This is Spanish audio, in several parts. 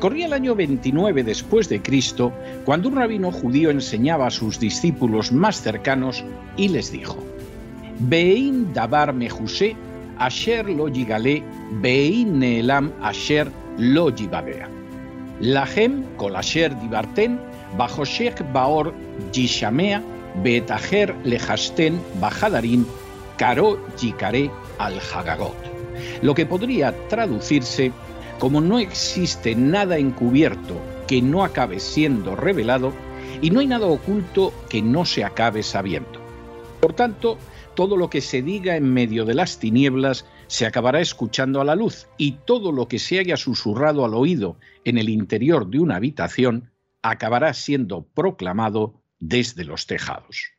Corría el año 29 después de Cristo cuando un rabino judío enseñaba a sus discípulos más cercanos y les dijo: Bein davar mehuse asher lo yigale bein neelam asher lo yibadea. Lahem kol asher dibarten bajo baor yishamea betajer lehasten bajadarin Caro Yikaré al Hagagot, lo que podría traducirse como no existe nada encubierto que no acabe siendo revelado y no hay nada oculto que no se acabe sabiendo. Por tanto, todo lo que se diga en medio de las tinieblas se acabará escuchando a la luz y todo lo que se haya susurrado al oído en el interior de una habitación acabará siendo proclamado desde los tejados.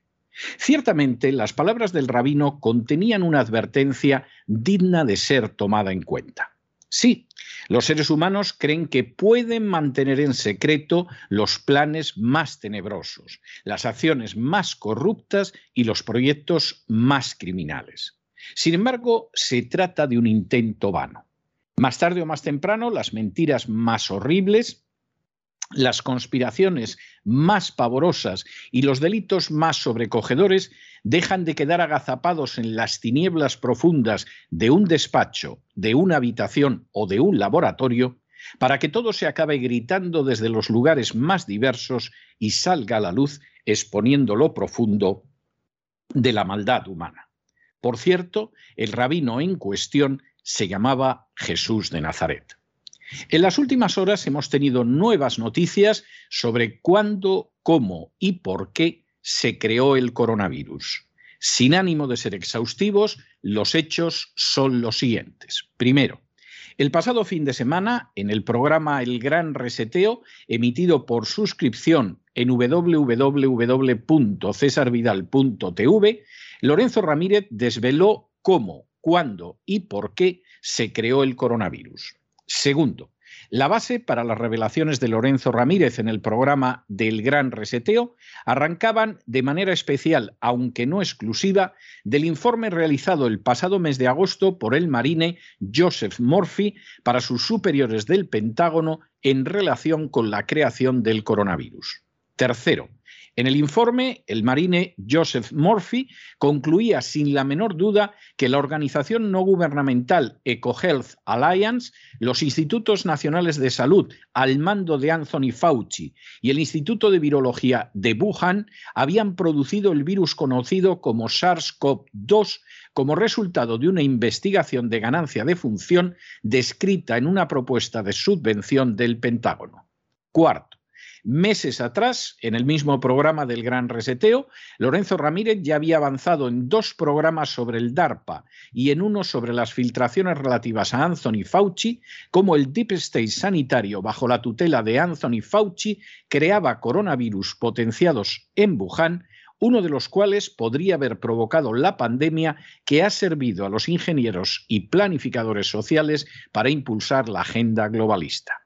Ciertamente, las palabras del rabino contenían una advertencia digna de ser tomada en cuenta. Sí, los seres humanos creen que pueden mantener en secreto los planes más tenebrosos, las acciones más corruptas y los proyectos más criminales. Sin embargo, se trata de un intento vano. Más tarde o más temprano, las mentiras más horribles, las conspiraciones más pavorosas y los delitos más sobrecogedores dejan de quedar agazapados en las tinieblas profundas de un despacho, de una habitación o de un laboratorio, para que todo se acabe gritando desde los lugares más diversos y salga a la luz exponiendo lo profundo de la maldad humana. Por cierto, el rabino en cuestión se llamaba Jesús de Nazaret. En las últimas horas hemos tenido nuevas noticias sobre cuándo, cómo y por qué se creó el coronavirus. Sin ánimo de ser exhaustivos, los hechos son los siguientes. Primero, el pasado fin de semana, en el programa El Gran Reseteo, emitido por suscripción en www.cesarvidal.tv, Lorenzo Ramírez desveló cómo, cuándo y por qué se creó el coronavirus. Segundo, la base para las revelaciones de Lorenzo Ramírez en el programa del Gran Reseteo arrancaban de manera especial, aunque no exclusiva, del informe realizado el pasado mes de agosto por el marine Joseph Murphy para sus superiores del Pentágono en relación con la creación del coronavirus. Tercero, en el informe, el marine Joseph Murphy concluía sin la menor duda que la organización no gubernamental EcoHealth Alliance, los institutos nacionales de salud al mando de Anthony Fauci y el Instituto de Virología de Wuhan habían producido el virus conocido como SARS-CoV-2 como resultado de una investigación de ganancia de función descrita en una propuesta de subvención del Pentágono. Cuarto, Meses atrás, en el mismo programa del Gran Reseteo, Lorenzo Ramírez ya había avanzado en dos programas sobre el DARPA y en uno sobre las filtraciones relativas a Anthony Fauci, como el Deep State sanitario bajo la tutela de Anthony Fauci creaba coronavirus potenciados en Wuhan uno de los cuales podría haber provocado la pandemia que ha servido a los ingenieros y planificadores sociales para impulsar la agenda globalista.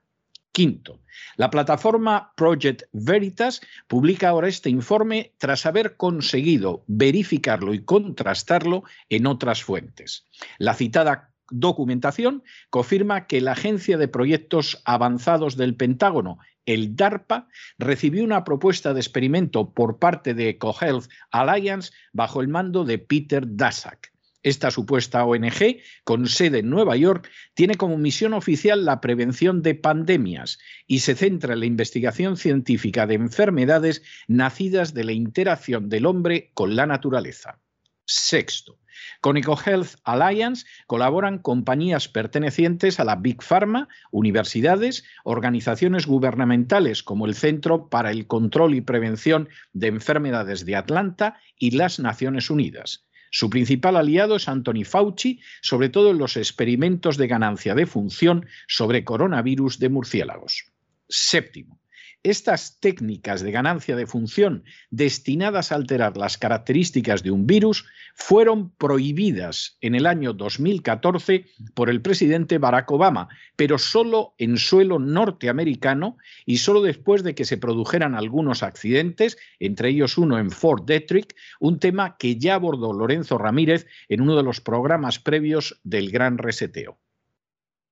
Quinto, la plataforma Project Veritas publica ahora este informe tras haber conseguido verificarlo y contrastarlo en otras fuentes. La citada documentación confirma que la Agencia de Proyectos Avanzados del Pentágono, el DARPA, recibió una propuesta de experimento por parte de EcoHealth Alliance bajo el mando de Peter Daszak. Esta supuesta ONG, con sede en Nueva York, tiene como misión oficial la prevención de pandemias y se centra en la investigación científica de enfermedades nacidas de la interacción del hombre con la naturaleza. Sexto, con EcoHealth Alliance colaboran compañías pertenecientes a la Big Pharma, universidades, organizaciones gubernamentales como el Centro para el Control y Prevención de Enfermedades de Atlanta y las Naciones Unidas. Su principal aliado es Anthony Fauci, sobre todo en los experimentos de ganancia de función sobre coronavirus de murciélagos. Séptimo, estas técnicas de ganancia de función destinadas a alterar las características de un virus fueron prohibidas en el año 2014 por el presidente Barack Obama, pero solo en suelo norteamericano y solo después de que se produjeran algunos accidentes, entre ellos uno en Fort Detrick, un tema que ya abordó Lorenzo Ramírez en uno de los programas previos del Gran Reseteo.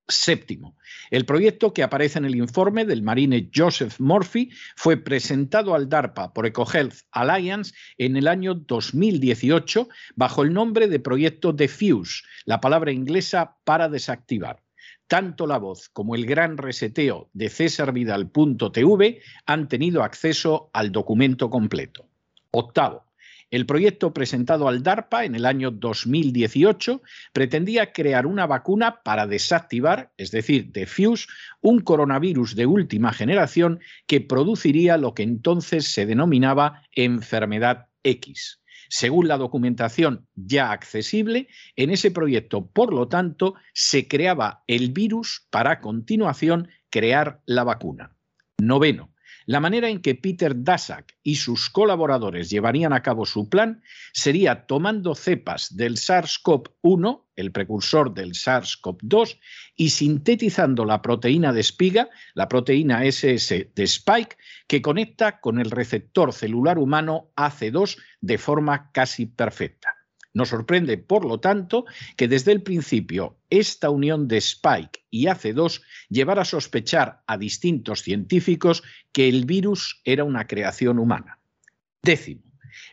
Séptimo, el proyecto que aparece en el informe del marine Joseph Murphy fue presentado al DARPA por EcoHealth Alliance en el año 2018 bajo el nombre de proyecto Defuse, la palabra inglesa para desactivar. Tanto la voz como el gran reseteo de cesarvidal.tv han tenido acceso al documento completo. Octavo, el proyecto presentado al DARPA en el año 2018 pretendía crear una vacuna para desactivar, es decir, defuse, un coronavirus de última generación que produciría lo que entonces se denominaba enfermedad X. Según la documentación ya accesible, en ese proyecto, por lo tanto, se creaba el virus para a continuación crear la vacuna. Noveno, la manera en que Peter Daszak y sus colaboradores llevarían a cabo su plan sería tomando cepas del SARS-CoV-1, el precursor del SARS-CoV-2, y sintetizando la proteína de espiga, la proteína SS de Spike, que conecta con el receptor celular humano AC2 de forma casi perfecta. Nos sorprende, por lo tanto, que desde el principio esta unión de Spike y AC2 llevara a sospechar a distintos científicos que el virus era una creación humana. Décimo,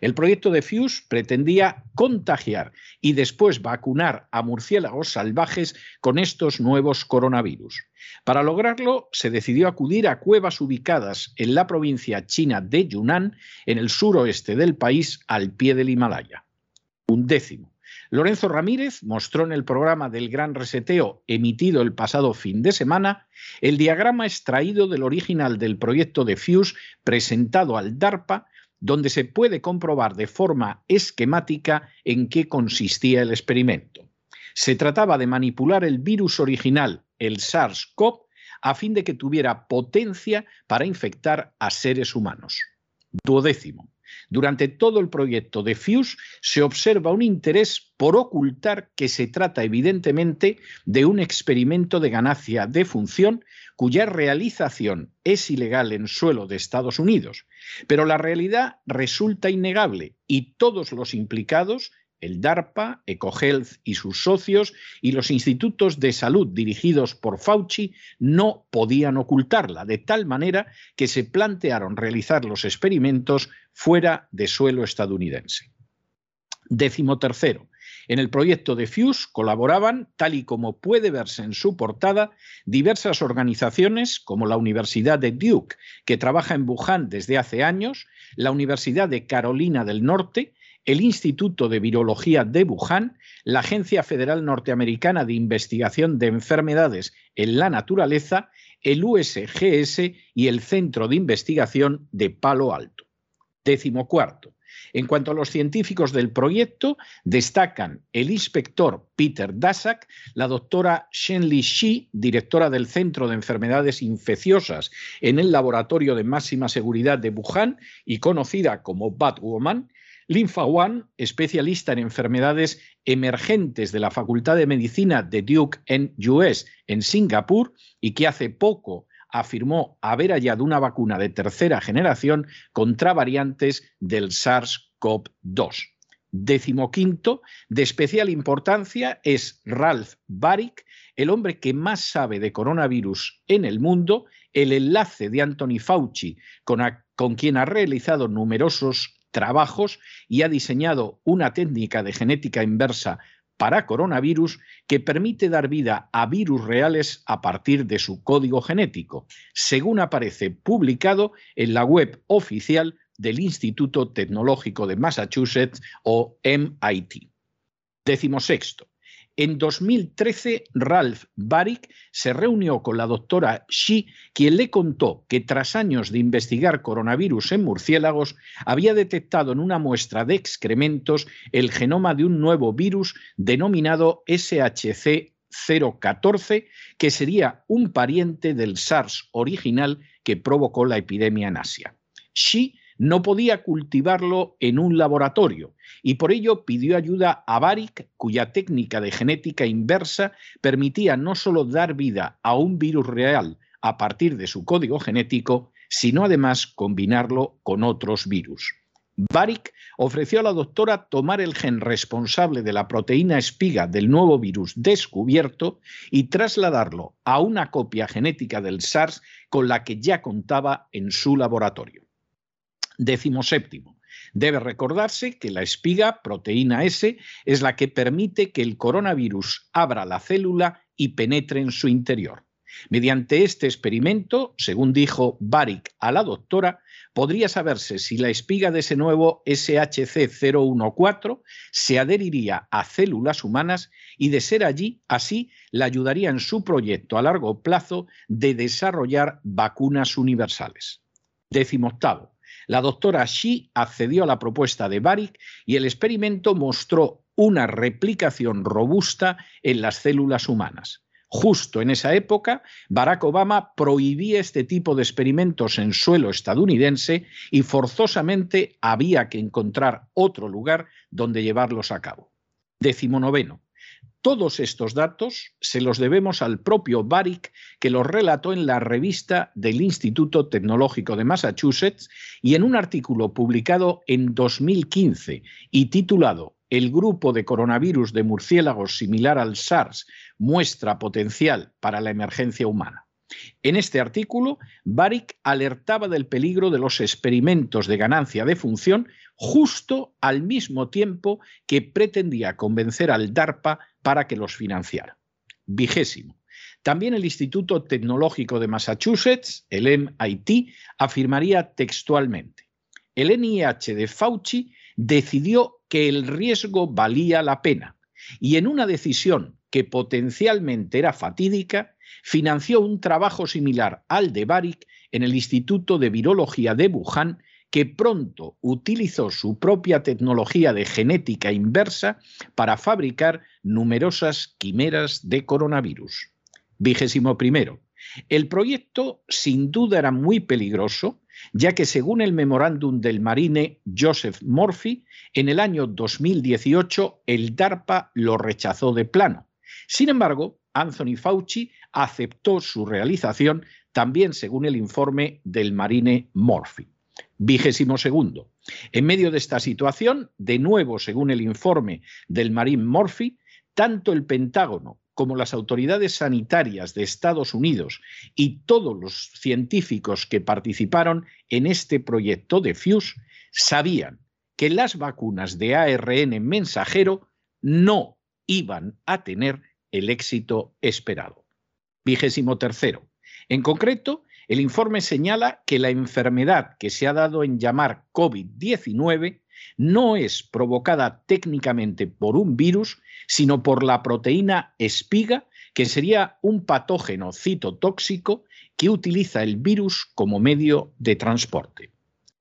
el proyecto de Fuse pretendía contagiar y después vacunar a murciélagos salvajes con estos nuevos coronavirus. Para lograrlo, se decidió acudir a cuevas ubicadas en la provincia china de Yunnan, en el suroeste del país, al pie del Himalaya un décimo. Lorenzo Ramírez mostró en el programa del Gran Reseteo emitido el pasado fin de semana el diagrama extraído del original del proyecto de Fuse presentado al DARPA, donde se puede comprobar de forma esquemática en qué consistía el experimento. Se trataba de manipular el virus original, el SARS-CoV, a fin de que tuviera potencia para infectar a seres humanos. Duodécimo. Durante todo el proyecto de Fuse se observa un interés por ocultar que se trata evidentemente de un experimento de ganancia de función cuya realización es ilegal en suelo de Estados Unidos. Pero la realidad resulta innegable y todos los implicados el DARPA, EcoHealth y sus socios y los institutos de salud dirigidos por Fauci no podían ocultarla, de tal manera que se plantearon realizar los experimentos fuera de suelo estadounidense. Décimo tercero. En el proyecto de FUSE colaboraban, tal y como puede verse en su portada, diversas organizaciones como la Universidad de Duke, que trabaja en Wuhan desde hace años, la Universidad de Carolina del Norte, el Instituto de Virología de Wuhan, la Agencia Federal Norteamericana de Investigación de Enfermedades en la Naturaleza, el USGS y el Centro de Investigación de Palo Alto. Décimo cuarto. En cuanto a los científicos del proyecto, destacan el inspector Peter Daszak, la doctora Shenli Shi, directora del Centro de Enfermedades Infecciosas en el Laboratorio de Máxima Seguridad de Wuhan y conocida como Batwoman, Linfa Wan, especialista en enfermedades emergentes de la Facultad de Medicina de Duke en US en Singapur y que hace poco afirmó haber hallado una vacuna de tercera generación contra variantes del SARS-CoV-2. Decimoquinto, de especial importancia es Ralph Baric, el hombre que más sabe de coronavirus en el mundo, el enlace de Anthony Fauci, con, con quien ha realizado numerosos trabajos y ha diseñado una técnica de genética inversa para coronavirus que permite dar vida a virus reales a partir de su código genético, según aparece publicado en la web oficial del Instituto Tecnológico de Massachusetts o MIT. Décimo sexto. En 2013, Ralph Baric se reunió con la doctora Shi, quien le contó que tras años de investigar coronavirus en murciélagos, había detectado en una muestra de excrementos el genoma de un nuevo virus denominado SHC 014, que sería un pariente del SARS original que provocó la epidemia en Asia. Xi no podía cultivarlo en un laboratorio y por ello pidió ayuda a Baric, cuya técnica de genética inversa permitía no solo dar vida a un virus real a partir de su código genético, sino además combinarlo con otros virus. Baric ofreció a la doctora tomar el gen responsable de la proteína espiga del nuevo virus descubierto y trasladarlo a una copia genética del SARS con la que ya contaba en su laboratorio. Décimo séptimo. Debe recordarse que la espiga, proteína S, es la que permite que el coronavirus abra la célula y penetre en su interior. Mediante este experimento, según dijo Baric a la doctora, podría saberse si la espiga de ese nuevo SHC014 se adheriría a células humanas y de ser allí, así, la ayudaría en su proyecto a largo plazo de desarrollar vacunas universales. Décimo octavo. La doctora Shi accedió a la propuesta de Baric y el experimento mostró una replicación robusta en las células humanas. Justo en esa época, Barack Obama prohibía este tipo de experimentos en suelo estadounidense y forzosamente había que encontrar otro lugar donde llevarlos a cabo. Décimo noveno. Todos estos datos se los debemos al propio Baric, que los relató en la revista del Instituto Tecnológico de Massachusetts y en un artículo publicado en 2015 y titulado El grupo de coronavirus de murciélagos similar al SARS muestra potencial para la emergencia humana. En este artículo, Baric alertaba del peligro de los experimentos de ganancia de función justo al mismo tiempo que pretendía convencer al DARPA para que los financiara. Vigésimo. También el Instituto Tecnológico de Massachusetts, el MIT, afirmaría textualmente, el NIH de Fauci decidió que el riesgo valía la pena y en una decisión que potencialmente era fatídica, financió un trabajo similar al de Baric en el Instituto de Virología de Wuhan que pronto utilizó su propia tecnología de genética inversa para fabricar numerosas quimeras de coronavirus. Vigésimo primero. El proyecto sin duda era muy peligroso, ya que según el memorándum del marine Joseph Murphy, en el año 2018 el DARPA lo rechazó de plano. Sin embargo, Anthony Fauci aceptó su realización también según el informe del marine Murphy. Vigésimo segundo. En medio de esta situación, de nuevo, según el informe del Marine Murphy, tanto el Pentágono como las autoridades sanitarias de Estados Unidos y todos los científicos que participaron en este proyecto de FUSE sabían que las vacunas de ARN mensajero no iban a tener el éxito esperado. Vigésimo tercero. En concreto, el informe señala que la enfermedad que se ha dado en llamar COVID-19 no es provocada técnicamente por un virus, sino por la proteína espiga, que sería un patógeno citotóxico que utiliza el virus como medio de transporte.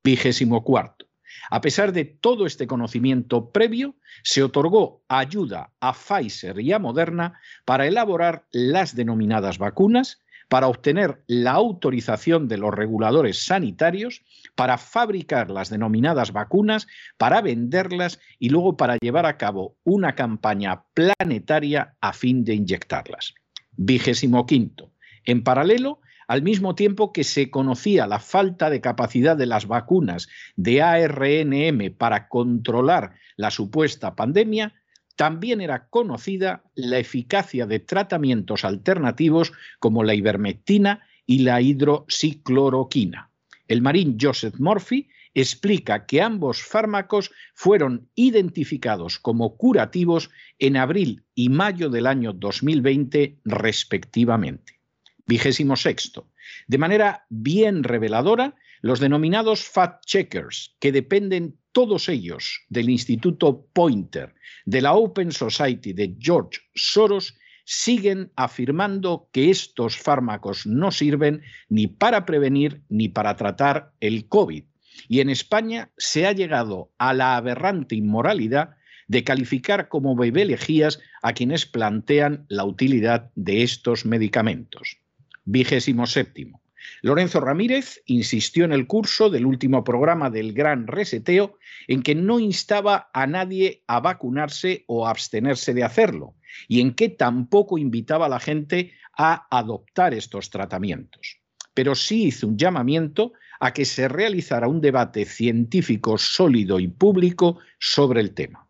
Vigésimo cuarto. A pesar de todo este conocimiento previo, se otorgó ayuda a Pfizer y a Moderna para elaborar las denominadas vacunas para obtener la autorización de los reguladores sanitarios para fabricar las denominadas vacunas, para venderlas y luego para llevar a cabo una campaña planetaria a fin de inyectarlas. Vigésimo quinto. En paralelo, al mismo tiempo que se conocía la falta de capacidad de las vacunas de ARNM para controlar la supuesta pandemia, también era conocida la eficacia de tratamientos alternativos como la ivermectina y la hidroxicloroquina. El marín Joseph Murphy explica que ambos fármacos fueron identificados como curativos en abril y mayo del año 2020 respectivamente. Vigésimo sexto. De manera bien reveladora, los denominados fact-checkers, que dependen todos ellos del Instituto Pointer, de la Open Society de George Soros, siguen afirmando que estos fármacos no sirven ni para prevenir ni para tratar el COVID, y en España se ha llegado a la aberrante inmoralidad de calificar como bebelejías a quienes plantean la utilidad de estos medicamentos. Vigésimo séptimo. Lorenzo Ramírez insistió en el curso del último programa del Gran Reseteo en que no instaba a nadie a vacunarse o a abstenerse de hacerlo y en que tampoco invitaba a la gente a adoptar estos tratamientos. Pero sí hizo un llamamiento a que se realizara un debate científico sólido y público sobre el tema.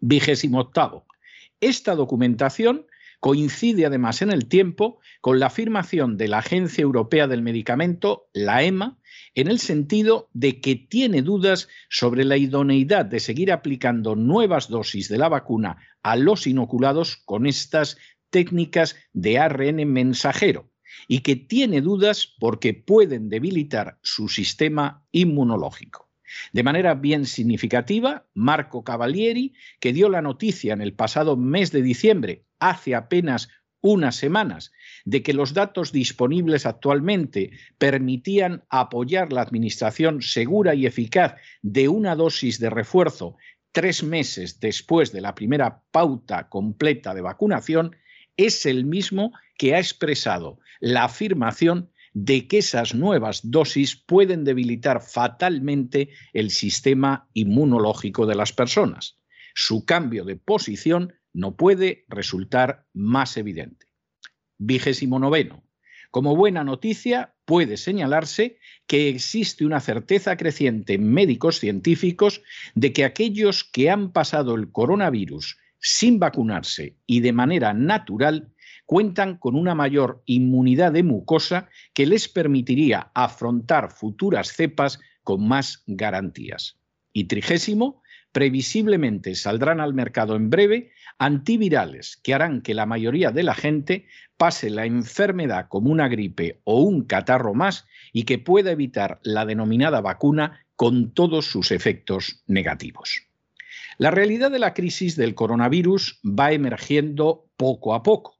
Vigésimo octavo. Esta documentación coincide además en el tiempo con la afirmación de la Agencia Europea del Medicamento, la EMA, en el sentido de que tiene dudas sobre la idoneidad de seguir aplicando nuevas dosis de la vacuna a los inoculados con estas técnicas de ARN mensajero, y que tiene dudas porque pueden debilitar su sistema inmunológico. De manera bien significativa, Marco Cavalieri, que dio la noticia en el pasado mes de diciembre, hace apenas unas semanas, de que los datos disponibles actualmente permitían apoyar la administración segura y eficaz de una dosis de refuerzo tres meses después de la primera pauta completa de vacunación, es el mismo que ha expresado la afirmación de que esas nuevas dosis pueden debilitar fatalmente el sistema inmunológico de las personas. Su cambio de posición no puede resultar más evidente. Vigésimo noveno. Como buena noticia, puede señalarse que existe una certeza creciente en médicos científicos de que aquellos que han pasado el coronavirus sin vacunarse y de manera natural cuentan con una mayor inmunidad de mucosa que les permitiría afrontar futuras cepas con más garantías. Y trigésimo, previsiblemente saldrán al mercado en breve antivirales que harán que la mayoría de la gente pase la enfermedad como una gripe o un catarro más y que pueda evitar la denominada vacuna con todos sus efectos negativos. La realidad de la crisis del coronavirus va emergiendo poco a poco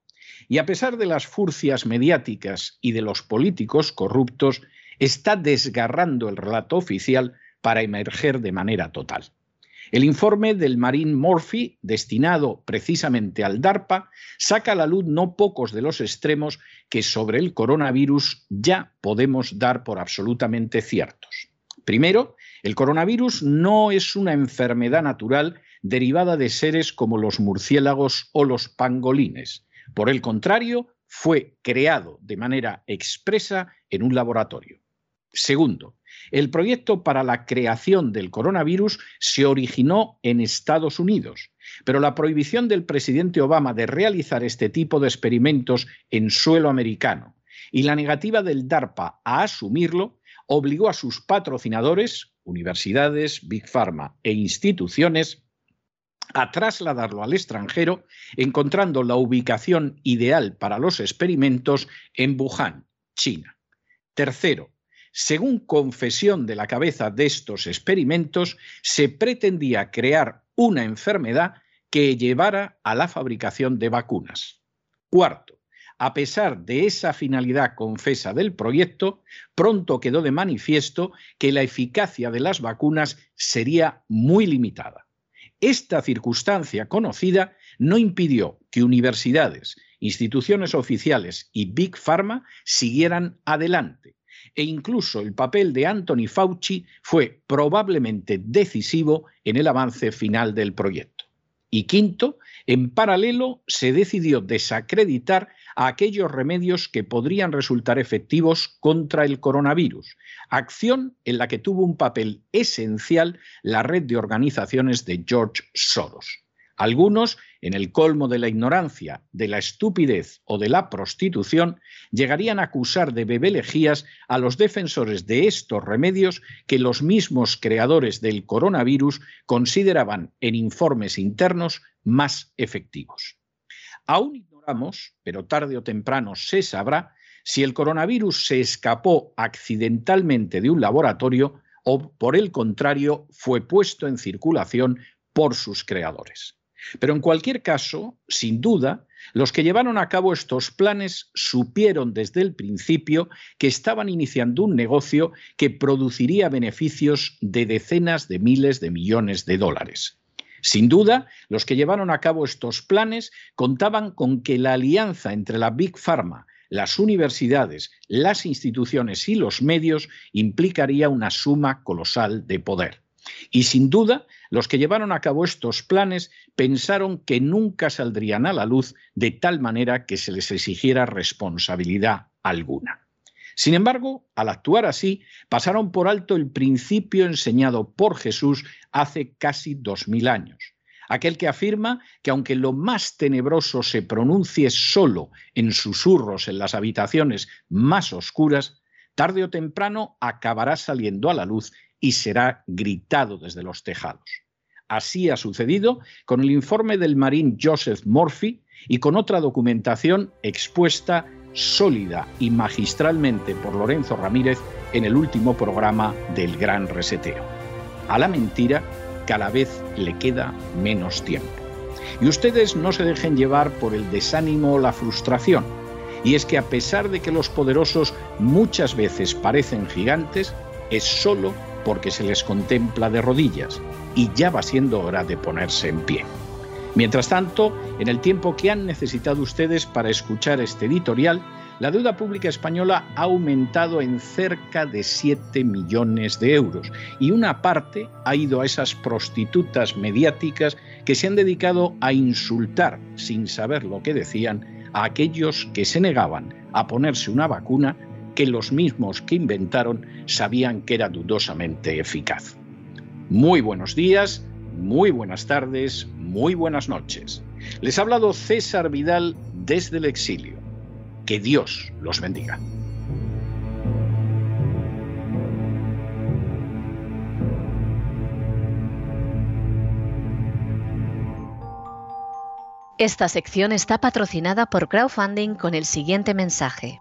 y a pesar de las furcias mediáticas y de los políticos corruptos, está desgarrando el relato oficial para emerger de manera total. El informe del Marine Murphy, destinado precisamente al DARPA, saca a la luz no pocos de los extremos que sobre el coronavirus ya podemos dar por absolutamente ciertos. Primero, el coronavirus no es una enfermedad natural derivada de seres como los murciélagos o los pangolines. Por el contrario, fue creado de manera expresa en un laboratorio. Segundo, el proyecto para la creación del coronavirus se originó en Estados Unidos, pero la prohibición del presidente Obama de realizar este tipo de experimentos en suelo americano y la negativa del DARPA a asumirlo obligó a sus patrocinadores, universidades, Big Pharma e instituciones, a trasladarlo al extranjero, encontrando la ubicación ideal para los experimentos en Wuhan, China. Tercero, según confesión de la cabeza de estos experimentos, se pretendía crear una enfermedad que llevara a la fabricación de vacunas. Cuarto, a pesar de esa finalidad confesa del proyecto, pronto quedó de manifiesto que la eficacia de las vacunas sería muy limitada. Esta circunstancia conocida no impidió que universidades, instituciones oficiales y Big Pharma siguieran adelante, e incluso el papel de Anthony Fauci fue probablemente decisivo en el avance final del proyecto. Y quinto, en paralelo se decidió desacreditar a aquellos remedios que podrían resultar efectivos contra el coronavirus, acción en la que tuvo un papel esencial la red de organizaciones de George Soros. Algunos, en el colmo de la ignorancia, de la estupidez o de la prostitución, llegarían a acusar de bebelejías a los defensores de estos remedios que los mismos creadores del coronavirus consideraban en informes internos más efectivos. Aún ignoramos, pero tarde o temprano se sabrá, si el coronavirus se escapó accidentalmente de un laboratorio o, por el contrario, fue puesto en circulación por sus creadores. Pero en cualquier caso, sin duda, los que llevaron a cabo estos planes supieron desde el principio que estaban iniciando un negocio que produciría beneficios de decenas de miles de millones de dólares. Sin duda, los que llevaron a cabo estos planes contaban con que la alianza entre la Big Pharma, las universidades, las instituciones y los medios implicaría una suma colosal de poder. Y sin duda, los que llevaron a cabo estos planes pensaron que nunca saldrían a la luz de tal manera que se les exigiera responsabilidad alguna. Sin embargo, al actuar así, pasaron por alto el principio enseñado por Jesús hace casi dos mil años, aquel que afirma que aunque lo más tenebroso se pronuncie solo en susurros en las habitaciones más oscuras, tarde o temprano acabará saliendo a la luz y será gritado desde los tejados. Así ha sucedido con el informe del marín Joseph Murphy y con otra documentación expuesta sólida y magistralmente por Lorenzo Ramírez en el último programa del Gran Reseteo. A la mentira cada vez le queda menos tiempo. Y ustedes no se dejen llevar por el desánimo o la frustración. Y es que a pesar de que los poderosos muchas veces parecen gigantes, es solo porque se les contempla de rodillas y ya va siendo hora de ponerse en pie. Mientras tanto, en el tiempo que han necesitado ustedes para escuchar este editorial, la deuda pública española ha aumentado en cerca de 7 millones de euros y una parte ha ido a esas prostitutas mediáticas que se han dedicado a insultar, sin saber lo que decían, a aquellos que se negaban a ponerse una vacuna que los mismos que inventaron sabían que era dudosamente eficaz. Muy buenos días, muy buenas tardes, muy buenas noches. Les ha hablado César Vidal desde el exilio. Que Dios los bendiga. Esta sección está patrocinada por crowdfunding con el siguiente mensaje.